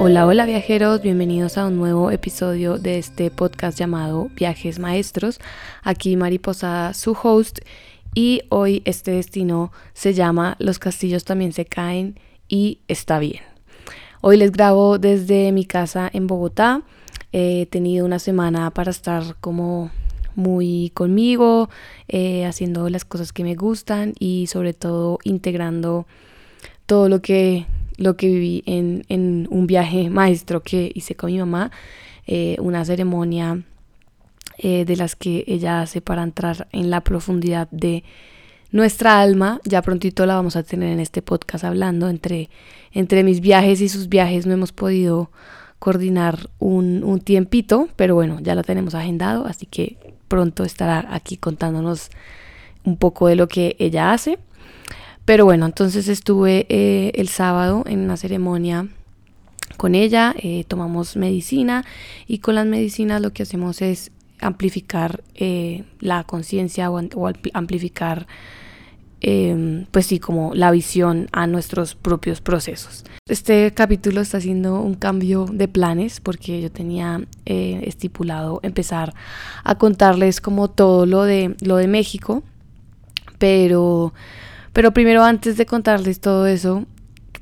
Hola, hola viajeros, bienvenidos a un nuevo episodio de este podcast llamado Viajes Maestros. Aquí Mariposa, su host, y hoy este destino se llama Los castillos también se caen y está bien. Hoy les grabo desde mi casa en Bogotá. He tenido una semana para estar como muy conmigo, eh, haciendo las cosas que me gustan y sobre todo integrando todo lo que lo que viví en, un viaje maestro que hice con mi mamá, eh, una ceremonia eh, de las que ella hace para entrar en la profundidad de nuestra alma. Ya prontito la vamos a tener en este podcast hablando. Entre, entre mis viajes y sus viajes no hemos podido coordinar un, un tiempito, pero bueno, ya lo tenemos agendado, así que pronto estará aquí contándonos un poco de lo que ella hace. Pero bueno, entonces estuve eh, el sábado en una ceremonia con ella, eh, tomamos medicina y con las medicinas lo que hacemos es amplificar eh, la conciencia o, amplificar, em, pues sí, como la visión a nuestros propios procesos. Este capítulo está haciendo un cambio de planes porque yo tenía estipulado empezar a contarles como todo lo de, lo de México, pero pero primero, antes de contarles todo eso,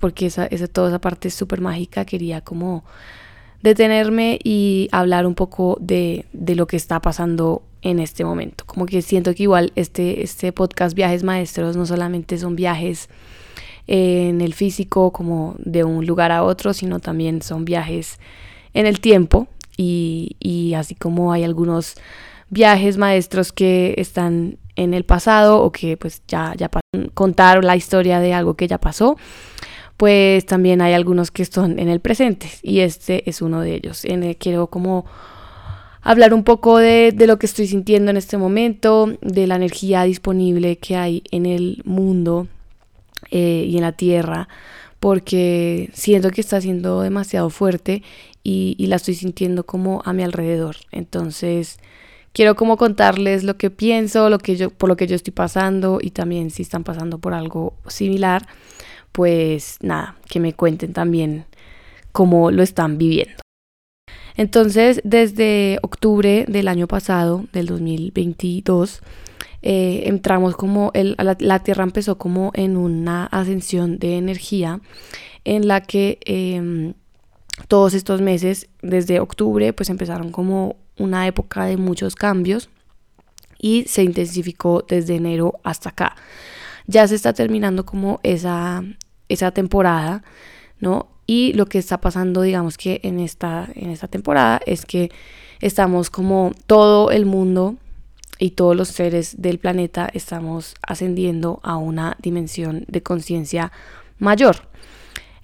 porque esa, esa, toda esa parte es súper mágica, quería como detenerme y hablar un poco de, de, lo que está pasando en este momento. Como que siento que igual este, este podcast Viajes Maestros no solamente son viajes en el físico como de un lugar a otro, sino también son viajes en el tiempo y, y así como hay algunos viajes maestros que están en el pasado o que pues ya, ya contar la historia de algo que ya pasó, pues también hay algunos que están en el presente y este es uno de ellos. En el, quiero como hablar un poco de, de, lo que estoy sintiendo en este momento, de la energía disponible que hay en el mundo eh, y en la tierra, porque siento que está siendo demasiado fuerte y, y la estoy sintiendo como a mi alrededor. Entonces, quiero como contarles lo que pienso, lo que yo, por lo que yo estoy pasando y también si están pasando por algo similar, pues nada, que me cuenten también cómo lo están viviendo. Entonces, desde octubre del año pasado, del 2022, eh, entramos como el, la, Tierra empezó como en una ascensión de energía en la que em, todos estos meses, desde octubre, pues empezaron como una época de muchos cambios y se intensificó desde enero hasta acá. Ya se está terminando como esa, esa temporada, ¿no? Y lo que está pasando, digamos que en esta, en esta temporada es que estamos como todo el mundo y todos los seres del planeta estamos ascendiendo a una dimensión de conciencia mayor.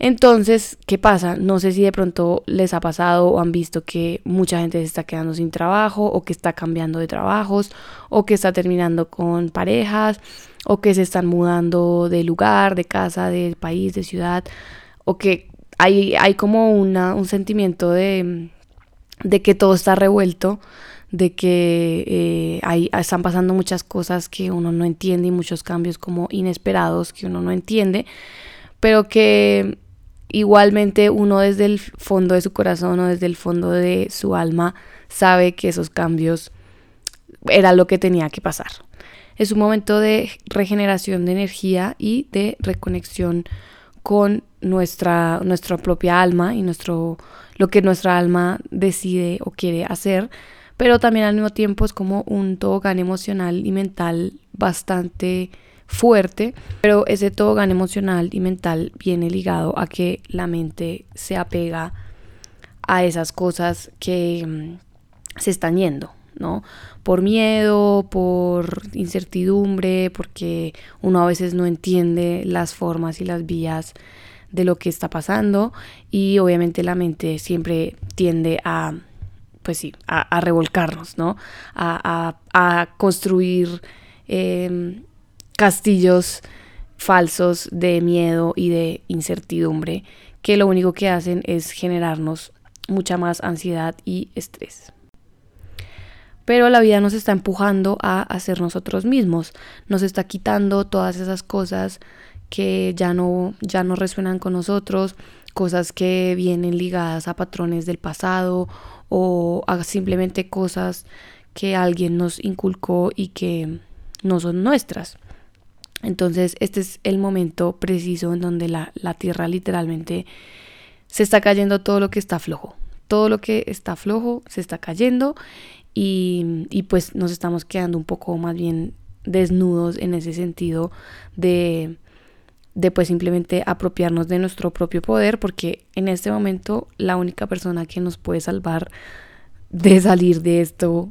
Entonces, ¿qué pasa? No sé si de pronto les ha pasado o han visto que mucha gente se está quedando sin trabajo o que está cambiando de trabajos o que está terminando con parejas o que se están mudando de lugar, de casa, de país, de ciudad o que hay, hay como una, un sentimiento de, de que todo está revuelto de que eh, están pasando muchas cosas que uno no entiende y muchos cambios como inesperados que uno no entiende, pero que igualmente uno desde el fondo de su corazón o desde el fondo de su alma sabe que esos cambios era lo que tenía que pasar. Es un momento de regeneración de energía y de reconexión con nuestra, propia alma y nuestro, lo que nuestra alma decide o quiere hacer, pero también al mismo tiempo es como un tobogán emocional y mental bastante fuerte, pero ese tobogán emocional y mental viene ligado a que la mente se apega a esas cosas que mm, se están yendo, ¿no? Por miedo, por incertidumbre, porque uno a veces no entiende las formas y las vías de lo que está pasando y obviamente la mente siempre tiende a, pues sí, a, revolcarnos, ¿no? A, construir em, castillos falsos de miedo y de incertidumbre que lo único que hacen es generarnos mucha más ansiedad y estrés. Pero la vida nos está empujando a hacer nosotros mismos, nos está quitando todas esas cosas que ya no, ya no resuenan con nosotros, cosas que vienen ligadas a patrones del pasado o a simplemente cosas que alguien nos inculcó y que no son nuestras. Entonces este es el momento preciso en donde la, la tierra literalmente se está cayendo todo lo que está flojo. Todo lo que está flojo se está cayendo y, y pues nos estamos quedando un poco más bien desnudos en ese sentido de, de pues simplemente apropiarnos de nuestro propio poder porque en este momento la única persona que nos puede salvar de salir de esto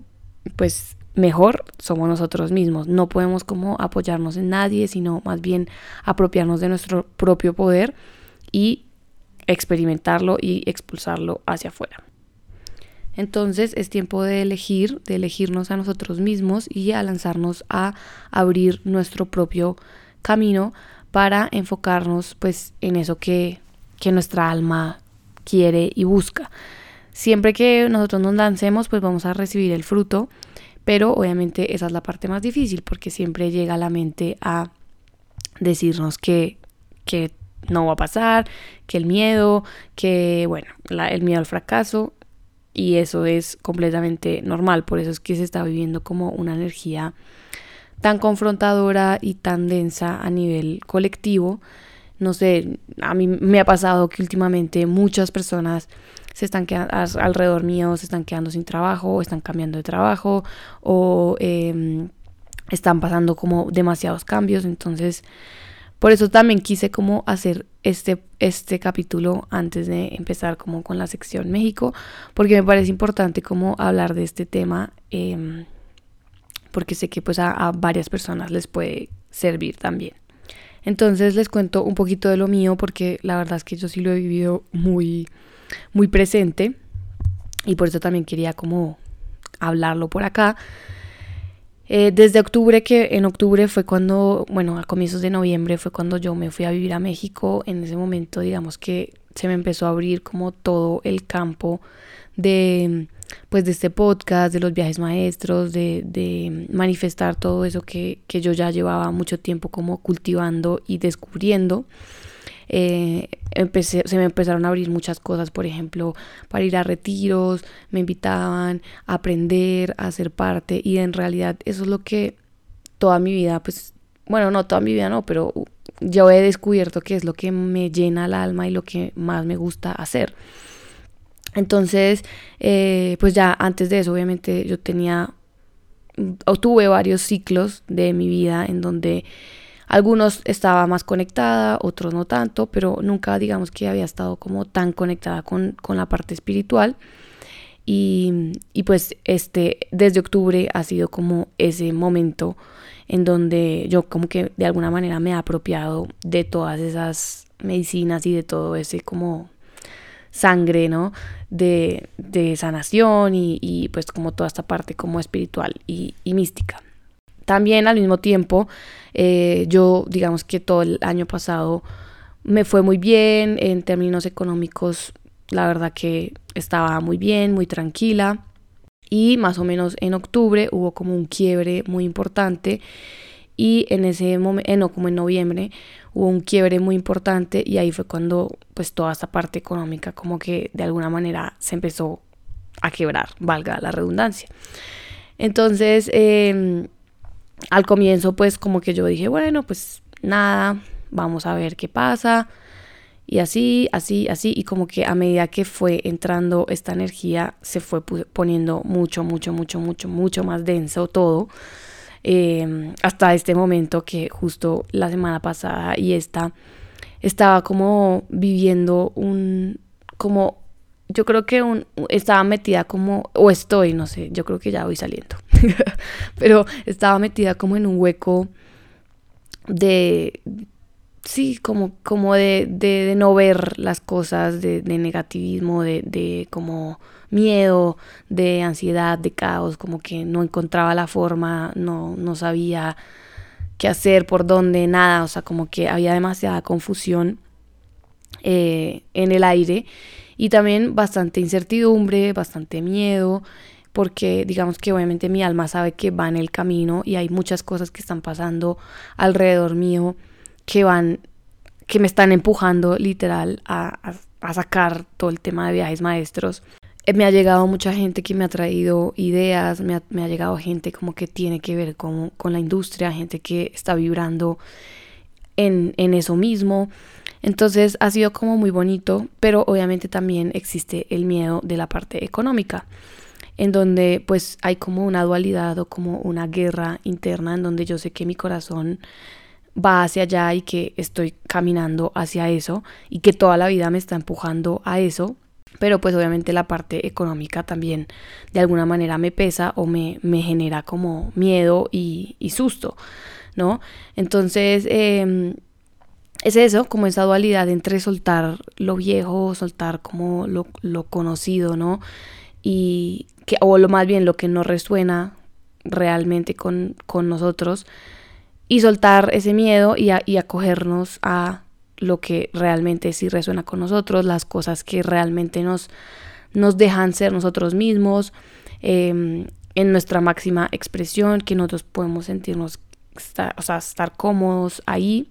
pues mejor somos nosotros mismos. No podemos como apoyarnos en nadie, sino más bien apropiarnos de nuestro propio poder y experimentarlo y expulsarlo hacia afuera. Entonces es tiempo de elegir, de elegirnos a nosotros mismos y a lanzarnos a abrir nuestro propio camino para enfocarnos pues en eso que, que nuestra alma quiere y busca. Siempre que nosotros nos lancemos pues vamos a recibir el fruto, pero obviamente esa es la parte más difícil porque siempre llega la mente a decirnos que, que no va a pasar, que el miedo, que bueno, el miedo al fracaso y eso es completamente normal, por eso es que se está viviendo como una energía tan confrontadora y tan densa a nivel colectivo. No sé, a mí me ha pasado que últimamente muchas personas se están quedando alrededor mío, se están quedando sin trabajo, están cambiando de trabajo, o em, están pasando como demasiados cambios. Entonces, por eso también quise como hacer este, este capítulo antes de empezar como con la sección México, porque me parece importante como hablar de este tema, em, porque sé que pues a, varias personas les puede servir también. Entonces les cuento un poquito de lo mío, porque la verdad es que yo sí lo he vivido muy, muy presente, y por eso también quería como hablarlo por acá. Eh, desde octubre, que en octubre fue cuando, bueno, a comienzos de noviembre fue cuando yo me fui a vivir a México. En ese momento, digamos que se me empezó a abrir como todo el campo de, pues, de este podcast, de los viajes maestros, de, de manifestar todo eso que, que yo ya llevaba mucho tiempo como cultivando y descubriendo. Eh, empecé, se me empezaron a abrir muchas cosas, por ejemplo, para ir a retiros, me invitaban a aprender, a ser parte y en realidad eso es lo que toda mi vida, pues, bueno, no toda mi vida no, pero yo he descubierto que es lo que me llena el alma y lo que más me gusta hacer. Entonces, eh, pues ya antes de eso, obviamente yo tenía, o tuve varios ciclos de mi vida en donde algunos estaba más conectada, otros no tanto, pero nunca digamos que había estado como tan conectada con, la parte espiritual. Y, pues este, desde octubre ha sido como ese momento en donde yo como que de alguna manera me he apropiado de todas esas medicinas y de todo ese como sangre, ¿no? De, sanación y, pues como toda esta parte como espiritual y mística. También al mismo tiempo, eh, yo digamos que todo el año pasado me fue muy bien en términos económicos, la verdad que estaba muy bien, muy tranquila. Y más o menos en octubre hubo como un quiebre muy importante y en ese momento, eh, no, como en noviembre, hubo un quiebre muy importante y ahí fue cuando pues toda esta parte económica como que de alguna manera se empezó a quebrar, valga la redundancia. Entonces, eh, al comienzo pues como que yo dije, bueno, pues nada, vamos a ver qué pasa. Y así, así, así, y como que a medida que fue entrando esta energía, se fue poniendo mucho, mucho, mucho, mucho, mucho más denso todo. Em, hasta este momento que justo la semana pasada y esta estaba como viviendo un, como yo creo que un, estaba metida como, o estoy, no sé, yo creo que ya voy saliendo, pero estaba metida como en un hueco de, sí, como, como de, de, no ver las cosas, de, de negativismo, de, de como miedo, de ansiedad, de caos, como que no encontraba la forma, no, no sabía qué hacer, por dónde, nada, o sea, como que había demasiada confusión eh, en el aire y también bastante incertidumbre, bastante miedo, porque digamos que obviamente mi alma sabe que va en el camino y hay muchas cosas que están pasando alrededor mío que van que me están empujando literal a, sacar todo el tema de viajes maestros. Eh, me ha llegado mucha gente que me ha traído ideas, me ha, llegado gente como que tiene que ver con, con, la industria, gente que está vibrando en, en eso mismo. Entonces ha sido como muy bonito, pero obviamente también existe el miedo de la parte económica, en donde pues hay como una dualidad o como una guerra interna en donde yo sé que mi corazón va hacia allá y que estoy caminando hacia eso y que toda la vida me está empujando a eso, pero pues obviamente la parte económica también de alguna manera me pesa o me, me genera como miedo y, susto, ¿no? Entonces, em, es eso, como esa dualidad entre soltar lo viejo, soltar como lo, lo conocido, ¿no? Y que, o lo más bien lo que no resuena realmente con, con nosotros y soltar ese miedo y, y acogernos a lo que realmente sí resuena con nosotros, las cosas que realmente nos, nos dejan ser nosotros mismos, em, en nuestra máxima expresión, que nosotros podemos sentirnos, o sea, estar cómodos ahí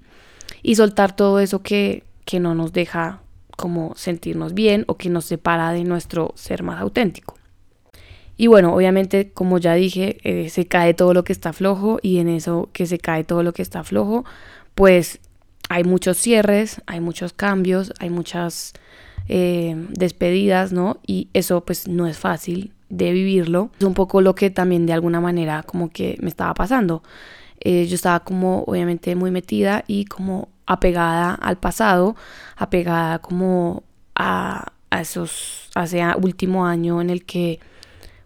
y soltar todo eso que, que no nos deja como sentirnos bien o que nos separa de nuestro ser más auténtico. Y bueno, obviamente, como ya dije, eh, se cae todo lo que está flojo y en eso que se cae todo lo que está flojo, pues hay muchos cierres, hay muchos cambios, hay muchas eh, despedidas, ¿no? Y eso pues no es fácil de vivirlo. Es un poco lo que también de alguna manera como que me estaba pasando. Eh, yo estaba como obviamente muy metida y como apegada al pasado, apegada como a, a esos, hace último año en el que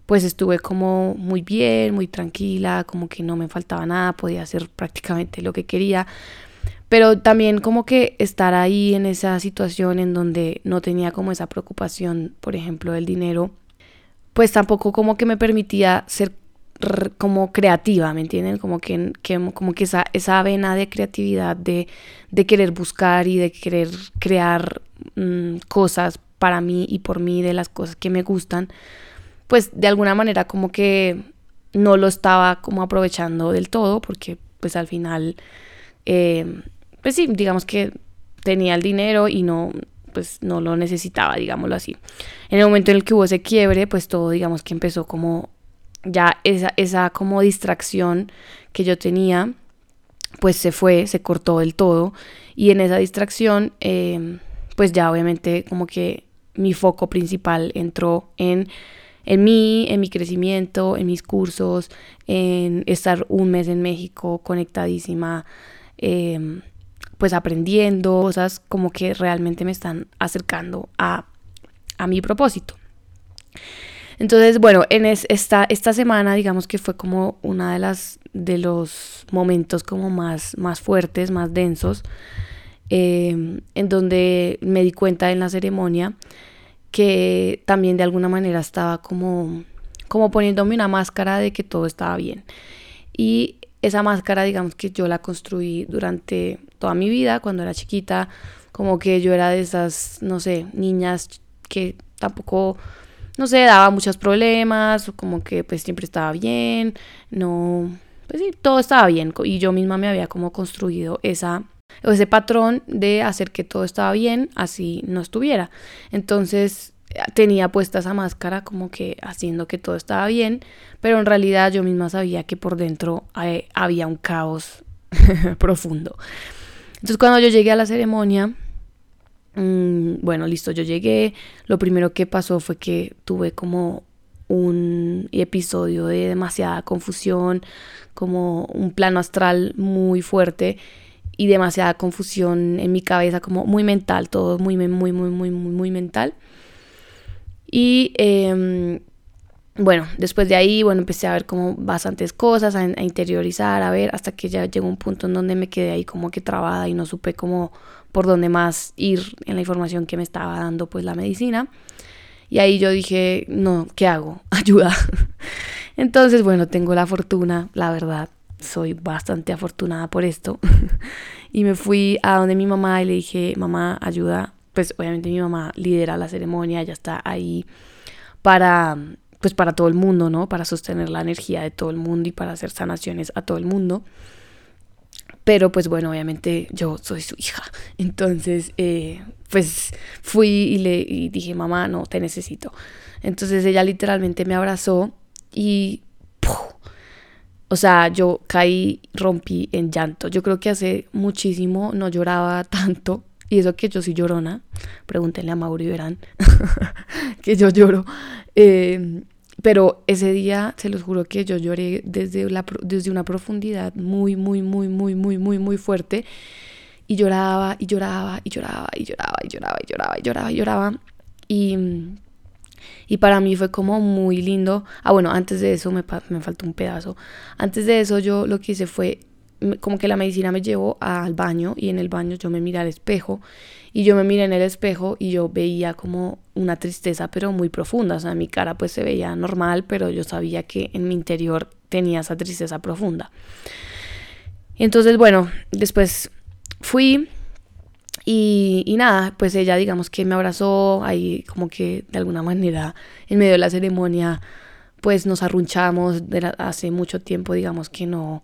pues estuve como muy bien, muy tranquila, como que no me faltaba nada, podía hacer prácticamente lo que quería. Pero también como que estar ahí en esa situación en donde no tenía como esa preocupación, por ejemplo, del dinero, pues tampoco como que me permitía ser como creativa, ¿me entienden? Como que, como que esa, esa vena de creatividad, de, de querer buscar y de querer crear mm, cosas para mí y por mí, de las cosas que me gustan, pues de alguna manera como que no lo estaba como aprovechando del todo porque pues al final eh, pues sí digamos que tenía el dinero y no pues no lo necesitaba digámoslo así. En el momento en el que hubo ese quiebre pues todo digamos que empezó como ya esa, esa como distracción que yo tenía pues se fue se cortó del todo. Y en esa distracción eh, pues ya obviamente como que mi foco principal entró en en mí, en mi crecimiento, en mis cursos, en estar un mes en México conectadísima, em, pues aprendiendo cosas como que realmente me están acercando a, mi propósito. Entonces, bueno, en esta, esta semana, digamos que fue como una de las de los momentos como más, más fuertes, más densos, em, en donde me di cuenta en la ceremonia que también de alguna manera estaba como, como poniéndome una máscara de que todo estaba bien. Y esa máscara, digamos que yo la construí durante toda mi vida, cuando era chiquita, como que yo era de esas, no sé, niñas que tampoco, no sé, daba muchos problemas, o como que pues siempre estaba bien, no, pues sí, todo estaba bien. Y yo misma me había como construido esa ese patrón de hacer que todo estaba bien, así no estuviera. Entonces tenía puesta esa máscara como que haciendo que todo estaba bien, pero en realidad yo misma sabía que por dentro eh, había un caos profundo. Entonces cuando yo llegué a la ceremonia, mm, bueno, listo, yo llegué, lo primero que pasó fue que tuve como un episodio de demasiada confusión, como un plano astral muy fuerte y demasiada confusión en mi cabeza, como muy mental, todo muy, muy, muy, muy, muy, muy mental. Y em, bueno, después de ahí, bueno, empecé a ver como bastantes cosas, a, interiorizar, a ver, hasta que ya llegó un punto en donde me quedé ahí como que trabada y no supe cómo por dónde más ir en la información que me estaba dando pues la medicina. Y ahí yo dije, no, ¿qué hago? Ayuda. Entonces, bueno, tengo la fortuna, la verdad, soy bastante afortunada por esto. y me fui a donde mi mamá y le dije, mamá, ayuda. Pues obviamente mi mamá lidera la ceremonia, ya está ahí para, pues para todo el mundo, ¿no? Para sostener la energía de todo el mundo y para hacer sanaciones a todo el mundo. Pero pues bueno, obviamente yo soy su hija. Entonces, eh, pues fui y le dije, mamá, no, te necesito. Entonces ella literalmente me abrazó y... O sea, yo caí, rompí en llanto. Yo creo que hace muchísimo no lloraba tanto. Y eso que yo soy llorona. Pregúntenle a Mauro verán que yo lloro. Eh, pero ese día, se los juro que yo lloré desde, desde una profundidad muy, muy, muy, muy, muy, muy, muy fuerte. Y lloraba, y lloraba, y lloraba, y lloraba, y lloraba, y lloraba, y lloraba, y lloraba. Y, y para mí fue como muy lindo. Ah, bueno, antes de eso me, me faltó un pedazo. Antes de eso yo lo que hice fue como que la medicina me llevó al baño y en el baño yo me miré al espejo y yo me miré en el espejo y yo veía como una tristeza, pero muy profunda. O sea, mi cara pues se veía normal, pero yo sabía que en mi interior tenía esa tristeza profunda. Entonces, bueno, después fui y, y, nada, pues ella digamos que me abrazó, ahí como que de alguna manera en medio de la ceremonia pues nos arrunchamos hace mucho tiempo digamos que no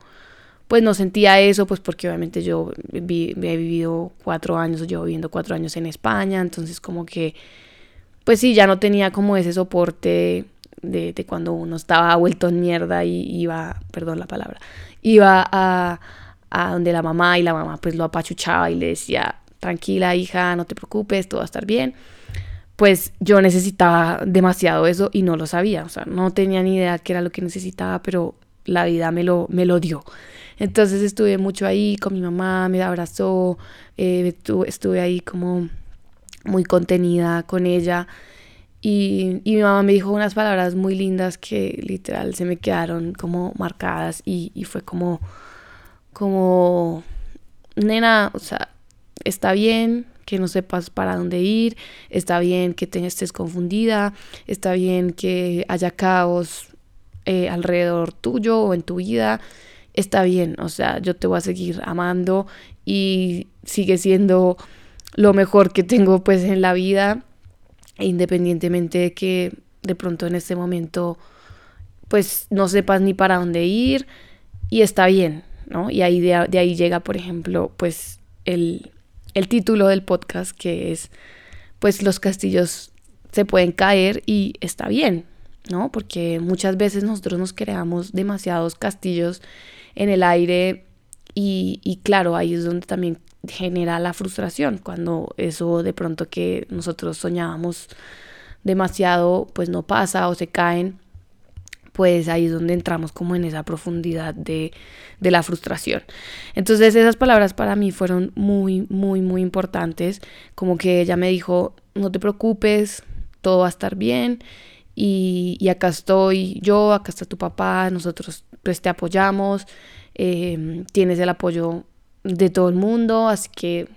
pues no sentía eso, pues porque obviamente yo he vivido cuatro años, llevo viviendo cuatro años en España, entonces como que, pues sí, ya no tenía como ese soporte de, de cuando uno estaba vuelto en mierda y iba, perdón la palabra, iba a, a donde la mamá y la mamá pues lo apachuchaba y le decía, tranquila hija, no te preocupes, todo va a estar bien. Pues yo necesitaba demasiado eso y no lo sabía, o sea, no tenía ni idea qué era lo que necesitaba, pero la vida me lo, me lo dio. Entonces estuve mucho ahí con mi mamá, me abrazó, eh, estuve ahí como muy contenida con ella. Y, mi mamá me dijo unas palabras muy lindas que literal se me quedaron como marcadas y, fue como, como, nena, o sea, está bien que no sepas para dónde ir, está bien que te estés confundida, está bien que haya caos eh, alrededor tuyo o en tu vida, está bien, o sea, yo te voy a seguir amando y sigue siendo lo mejor que tengo pues en la vida, independientemente de que de pronto en este momento pues no sepas ni para dónde ir y está bien, ¿no? Y ahí de, ahí llega, por ejemplo, pues el, el título del podcast que es pues los castillos se pueden caer y está bien, ¿no? Porque muchas veces nosotros nos creamos demasiados castillos en el aire y, claro, ahí es donde también genera la frustración, cuando eso de pronto que nosotros soñábamos demasiado, pues no pasa o se caen, pues ahí es donde entramos como en esa profundidad de, de, la frustración. Entonces esas palabras para mí fueron muy, muy, muy importantes, como que ella me dijo, no te preocupes, todo va a estar bien y, y acá estoy yo, acá está tu papá, nosotros pues te apoyamos, em, tienes el apoyo de todo el mundo, así que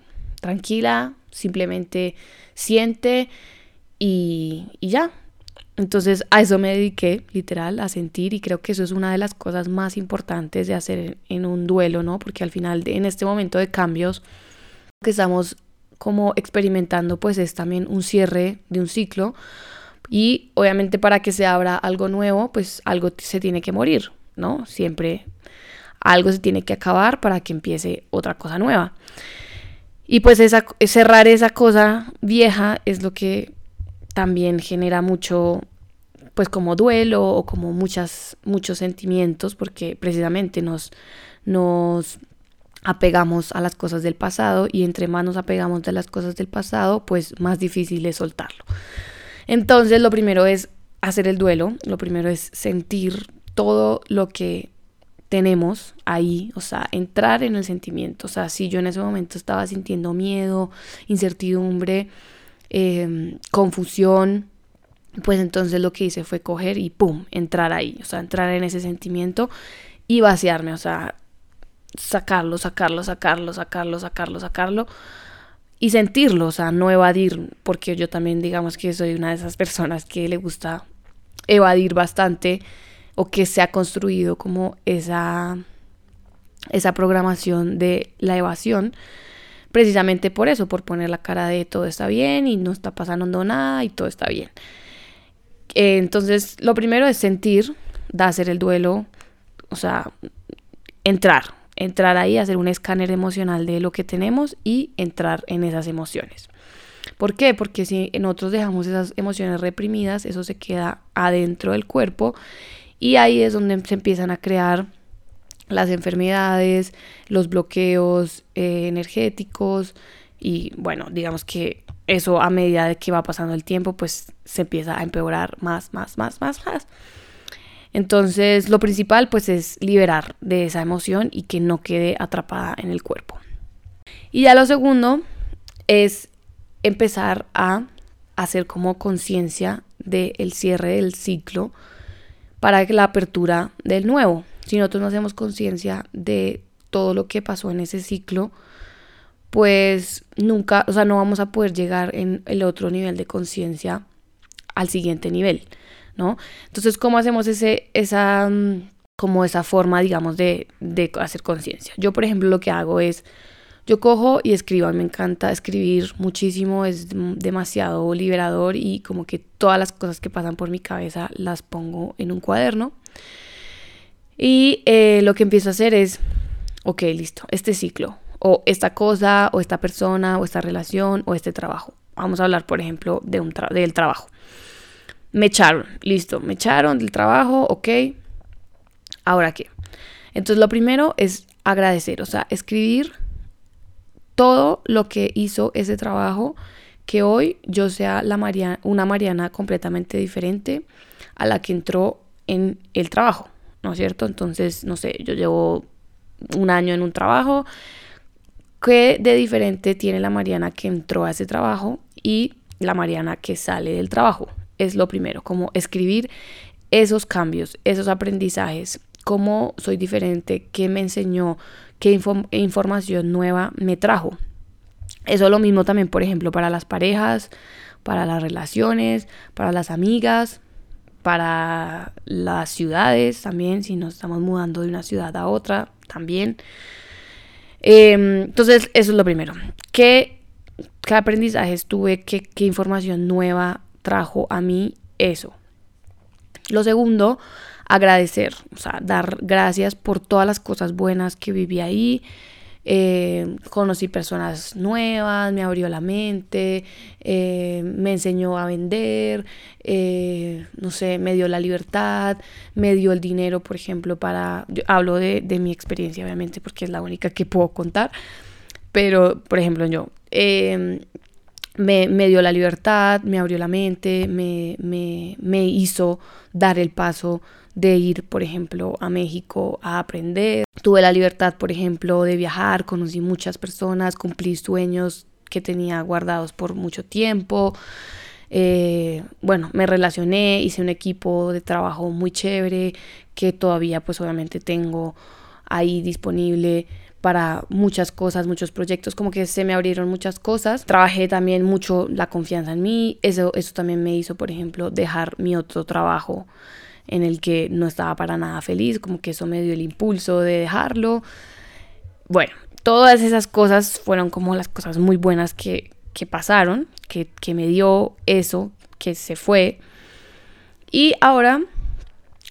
tranquila, simplemente siente y, y ya. Entonces a eso me dediqué, literal, a sentir y creo que eso es una de las cosas más importantes de hacer en un duelo, ¿no? Porque al final, en este momento de cambios que estamos como experimentando, pues es también un cierre de un ciclo y obviamente para que se abra algo nuevo, pues algo se tiene que morir. ¿No? Siempre algo se tiene que acabar para que empiece otra cosa nueva. Y pues esa, cerrar esa cosa vieja es lo que también genera mucho, pues como duelo o como muchas, muchos sentimientos, porque precisamente nos, nos apegamos a las cosas del pasado y entre más nos apegamos de las cosas del pasado, pues más difícil es soltarlo. Entonces lo primero es hacer el duelo, lo primero es sentir todo lo que tenemos ahí, o sea, entrar en el sentimiento, o sea, si yo en ese momento estaba sintiendo miedo, incertidumbre, em, confusión, pues entonces lo que hice fue coger y pum, entrar ahí, o sea, entrar en ese sentimiento y vaciarme, o sea, sacarlo, sacarlo, sacarlo, sacarlo, sacarlo, sacarlo y sentirlo, o sea, no evadir, porque yo también digamos que soy una de esas personas que le gusta evadir bastante o que se ha construido como esa, esa programación de la evasión, precisamente por eso, por poner la cara de todo está bien y no está pasando nada y todo está bien. Entonces, lo primero es sentir, da hacer el duelo, o sea, entrar, entrar ahí, hacer un escáner emocional de lo que tenemos y entrar en esas emociones. ¿Por qué? Porque si nosotros dejamos esas emociones reprimidas, eso se queda adentro del cuerpo y ahí es donde se empiezan a crear las enfermedades, los bloqueos eh, energéticos y bueno, digamos que eso a medida de que va pasando el tiempo pues se empieza a empeorar más, más, más, más, más. Entonces lo principal pues es liberar de esa emoción y que no quede atrapada en el cuerpo. Y ya lo segundo es empezar a hacer como conciencia del cierre del ciclo para la apertura del nuevo. Si nosotros no hacemos conciencia de todo lo que pasó en ese ciclo, pues nunca, o sea, no vamos a poder llegar en el otro nivel de conciencia al siguiente nivel, ¿no? Entonces, ¿cómo hacemos ese, esa, mm, como esa forma, digamos, de, de hacer conciencia? Yo, por ejemplo, lo que hago es yo cojo y escribo, me encanta escribir muchísimo, es demasiado liberador y como que todas las cosas que pasan por mi cabeza las pongo en un cuaderno. Y eh, lo que empiezo a hacer es, ok, listo, este ciclo, o esta cosa, o esta persona, o esta relación, o este trabajo. Vamos a hablar, por ejemplo, de un del trabajo. Me echaron, listo, me echaron del trabajo, ok. Ahora qué. Entonces lo primero es agradecer, o sea, escribir todo lo que hizo ese trabajo, que hoy yo sea la una Mariana completamente diferente a la que entró en el trabajo, ¿no es cierto? Entonces, no sé, yo llevo un año en un trabajo, ¿qué de diferente tiene la Mariana que entró a ese trabajo y la Mariana que sale del trabajo? Es lo primero, como escribir esos cambios, esos aprendizajes, cómo soy diferente, qué me enseñó, qué información nueva me trajo. Eso es lo mismo también, por ejemplo, para las parejas, para las relaciones, para las amigas, para las ciudades también, si nos estamos mudando de una ciudad a otra también. Em, entonces, eso es lo primero. ¿Qué, qué aprendizajes tuve? ¿Qué, ¿Qué información nueva trajo a mí eso? Lo segundo, agradecer, o sea, dar gracias por todas las cosas buenas que viví ahí. Eh, conocí personas nuevas, me abrió la mente, eh, me enseñó a vender, eh, no sé, me dio la libertad, me dio el dinero, por ejemplo, para, hablo de, de, mi experiencia, obviamente, porque es la única que puedo contar, pero, por ejemplo, yo, me, me, dio la libertad, me abrió la mente, me, me, me hizo dar el paso de ir, por ejemplo, a México a aprender. Tuve la libertad, por ejemplo, de viajar, conocí muchas personas, cumplí sueños que tenía guardados por mucho tiempo. Eh, bueno, me relacioné, hice un equipo de trabajo muy chévere que todavía pues obviamente tengo ahí disponible para muchas cosas, muchos proyectos, como que se me abrieron muchas cosas. Trabajé también mucho la confianza en mí, eso, eso también me hizo, por ejemplo, dejar mi otro trabajo en el que no estaba para nada feliz, como que eso me dio el impulso de dejarlo. Bueno, todas esas cosas fueron como las cosas muy buenas que, pasaron, que, que me dio eso, que se fue. Y ahora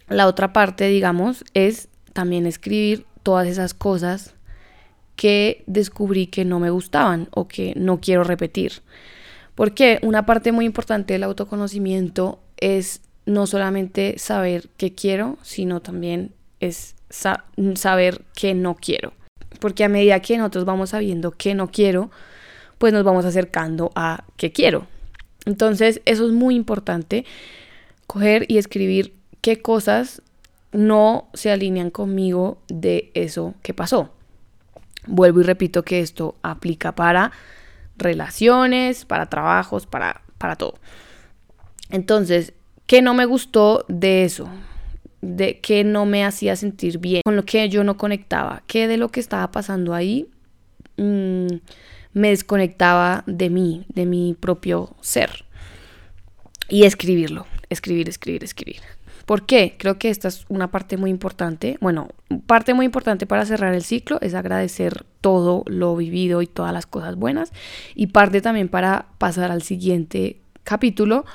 la otra parte, digamos, es también escribir todas esas cosas que descubrí que no me gustaban o que no quiero repetir. Porque una parte muy importante del autoconocimiento es no solamente saber qué quiero, sino también es saber qué no quiero. Porque a medida que nosotros vamos sabiendo qué no quiero, pues nos vamos acercando a qué quiero. Entonces, eso es muy importante, coger y escribir qué cosas no se alinean conmigo de eso que pasó. Vuelvo y repito que esto aplica para relaciones, para trabajos, para, para todo. Entonces, ¿Qué no me gustó de eso? De qué no me hacía sentir bien, con lo que yo no conectaba, qué de lo que estaba pasando ahí mm, me desconectaba de mí, de mi propio ser. Y escribirlo, escribir, escribir, escribir. ¿Por qué? Creo que esta es una parte muy importante. Bueno, parte muy importante para cerrar el ciclo es agradecer todo lo vivido y todas las cosas buenas. Y parte también para pasar al siguiente capítulo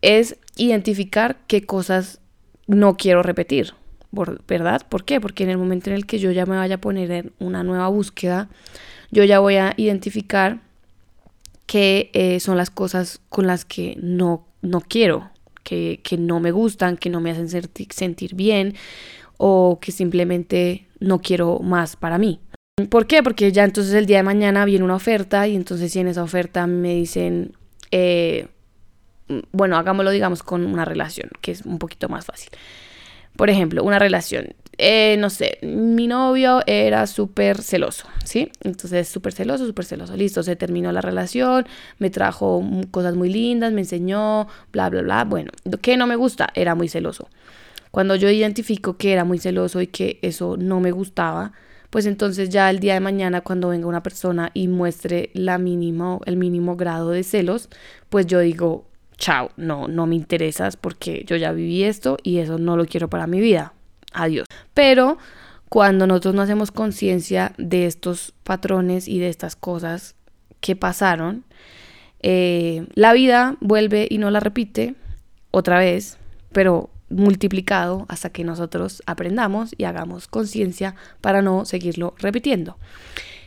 es identificar qué cosas no quiero repetir. ¿verdad? ¿Por qué? Porque en el momento en el que yo ya me vaya a poner en una nueva búsqueda, yo ya voy a identificar qué eh, son las cosas con las que no, no quiero, que, que no me gustan, que no me hacen sentir bien o que simplemente no quiero más para mí. ¿Por qué? Porque ya entonces el día de mañana viene una oferta y entonces si en esa oferta me dicen, eh, bueno, hagámoslo digamos con una relación, que es un poquito más fácil. Por ejemplo, una relación. Eh, no sé, mi novio era súper celoso, ¿sí? Entonces, súper celoso, súper celoso. Listo, se terminó la relación, me trajo cosas muy lindas, me enseñó, bla, bla, bla. Bueno, ¿qué no me gusta? Era muy celoso. Cuando yo identifico que era muy celoso y que eso no me gustaba, pues entonces ya el día de mañana cuando venga una persona y muestre la mínimo, el mínimo grado de celos, pues yo digo, chao, no, no me interesas porque yo ya viví esto y eso no lo quiero para mi vida. Adiós. Pero cuando nosotros no hacemos conciencia de estos patrones y de estas cosas que pasaron, eh, la vida vuelve y no la repite otra vez, pero multiplicado hasta que nosotros aprendamos y hagamos conciencia para no seguirlo repitiendo.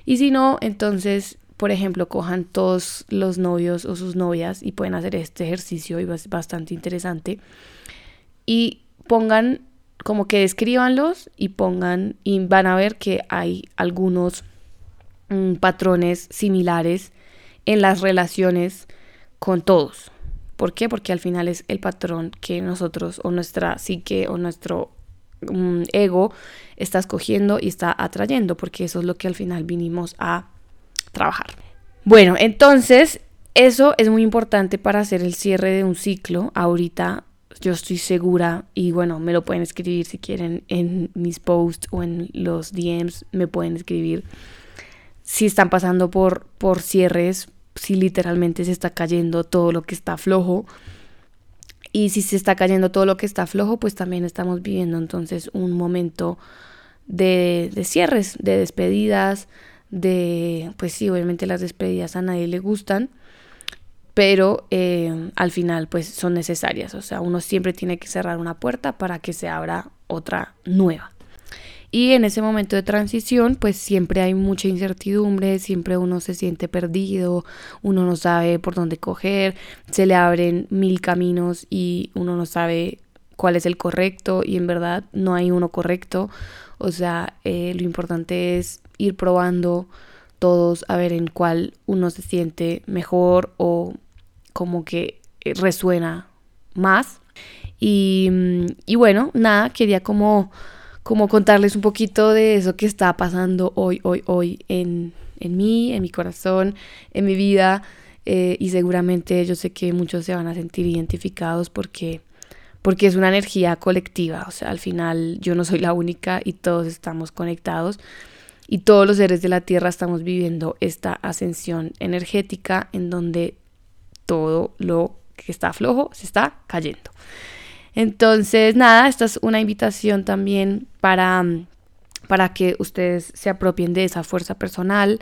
Y si no, entonces, por ejemplo, cojan todos los novios o sus novias y pueden hacer este ejercicio y es bastante interesante. Y pongan como que descríbanlos y pongan y van a ver que hay algunos mm, patrones similares en las relaciones con todos. ¿Por qué? Porque al final es el patrón que nosotros o nuestra psique o nuestro mm, ego está escogiendo y está atrayendo, porque eso es lo que al final vinimos a trabajar. Bueno, entonces eso es muy importante para hacer el cierre de un ciclo. Ahorita yo estoy segura y bueno, me lo pueden escribir si quieren en mis posts o en los DMs, me pueden escribir si están pasando por, por cierres, si literalmente se está cayendo todo lo que está flojo. Y si se está cayendo todo lo que está flojo, pues también estamos viviendo entonces un momento de, de cierres, de despedidas, de, pues sí, obviamente las despedidas a nadie le gustan, pero eh, al final pues son necesarias. O sea, uno siempre tiene que cerrar una puerta para que se abra otra nueva. Y en ese momento de transición, pues siempre hay mucha incertidumbre, siempre uno se siente perdido, uno no sabe por dónde coger, se le abren mil caminos y uno no sabe cuál es el correcto y en verdad no hay uno correcto. O sea, eh, lo importante es ir probando todos a ver en cuál uno se siente mejor o como que eh, resuena más. Y, mm, y bueno, nada, quería como como contarles un poquito de eso que está pasando hoy, hoy, hoy en, en mí, en mi corazón, en mi vida. Eh, y seguramente yo sé que muchos se van a sentir identificados porque, porque es una energía colectiva. O sea, al final yo no soy la única y todos estamos conectados. Y todos los seres de la Tierra estamos viviendo esta ascensión energética en donde todo lo que está flojo se está cayendo. Entonces, nada, esta es una invitación también para, para que ustedes se apropien de esa fuerza personal,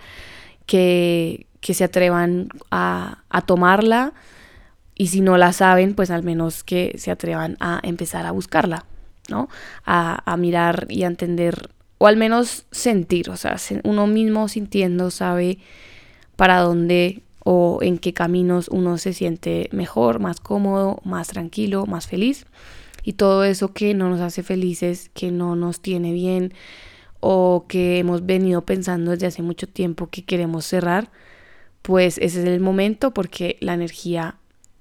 que, que se atrevan a, a tomarla y si no la saben, pues al menos que se atrevan a empezar a buscarla, ¿no? A, a, mirar y a entender, o al menos sentir, o sea, uno mismo sintiendo sabe para dónde o en qué caminos uno se siente mejor, más cómodo, más tranquilo, más feliz. Y todo eso que no nos hace felices, que no nos tiene bien o que hemos venido pensando desde hace mucho tiempo que queremos cerrar, pues ese es el momento porque la energía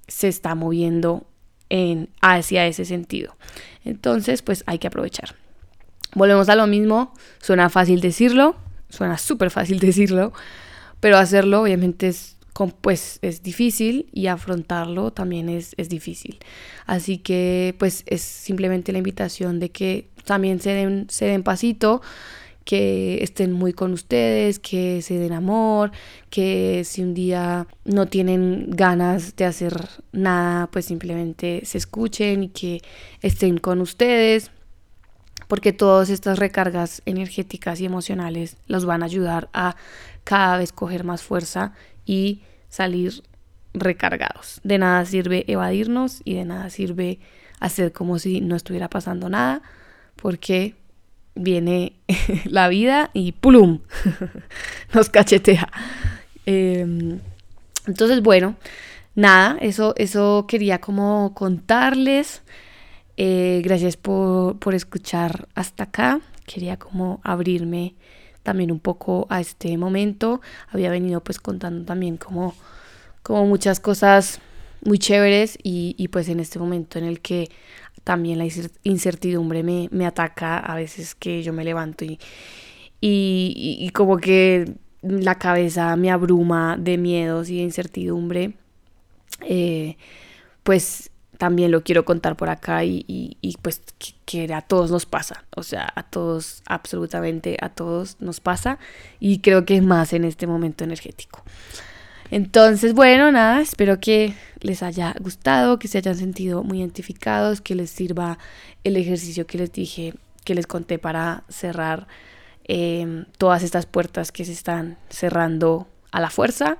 se está moviendo en, hacia ese sentido. Entonces, pues hay que aprovechar. Volvemos a lo mismo, suena fácil decirlo, suena súper fácil decirlo, pero hacerlo obviamente es pues es difícil y afrontarlo también es, es, difícil. Así que pues es simplemente la invitación de que también se den, se den pasito, que estén muy con ustedes, que se den amor, que si un día no tienen ganas de hacer nada, pues simplemente se escuchen y que estén con ustedes porque todas estas recargas energéticas y emocionales los van a ayudar a cada vez coger más fuerza y salir recargados. De nada sirve evadirnos y de nada sirve hacer como si no estuviera pasando nada, porque viene la vida y ¡pulum! nos cachetea. Em, entonces, bueno, nada, eso, eso quería como contarles. Eh, gracias por, por escuchar hasta acá. Quería como abrirme también un poco a este momento. Había venido pues contando también como, como muchas cosas muy chéveres y, y, pues en este momento en el que también la incertidumbre me, me ataca a veces que yo me levanto y, y, y, como que la cabeza me abruma de miedos y de incertidumbre, eh, pues también lo quiero contar por acá y, y pues que, a todos nos pasa, o sea, a todos, absolutamente a todos nos pasa y creo que más en este momento energético. Entonces, bueno, nada, espero que les haya gustado, que se hayan sentido muy identificados, que les sirva el ejercicio que les dije, que les conté para cerrar eh, todas estas puertas que se están cerrando a la fuerza.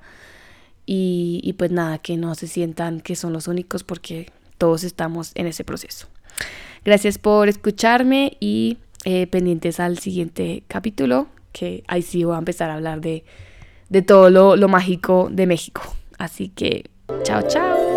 Y pues nada, que no se sientan que son los únicos porque todos estamos en ese proceso. Gracias por escucharme y eh, pendientes al siguiente capítulo, que ahí sí voy a empezar a hablar de, de todo lo, lo mágico de México. Así que, chao, chao.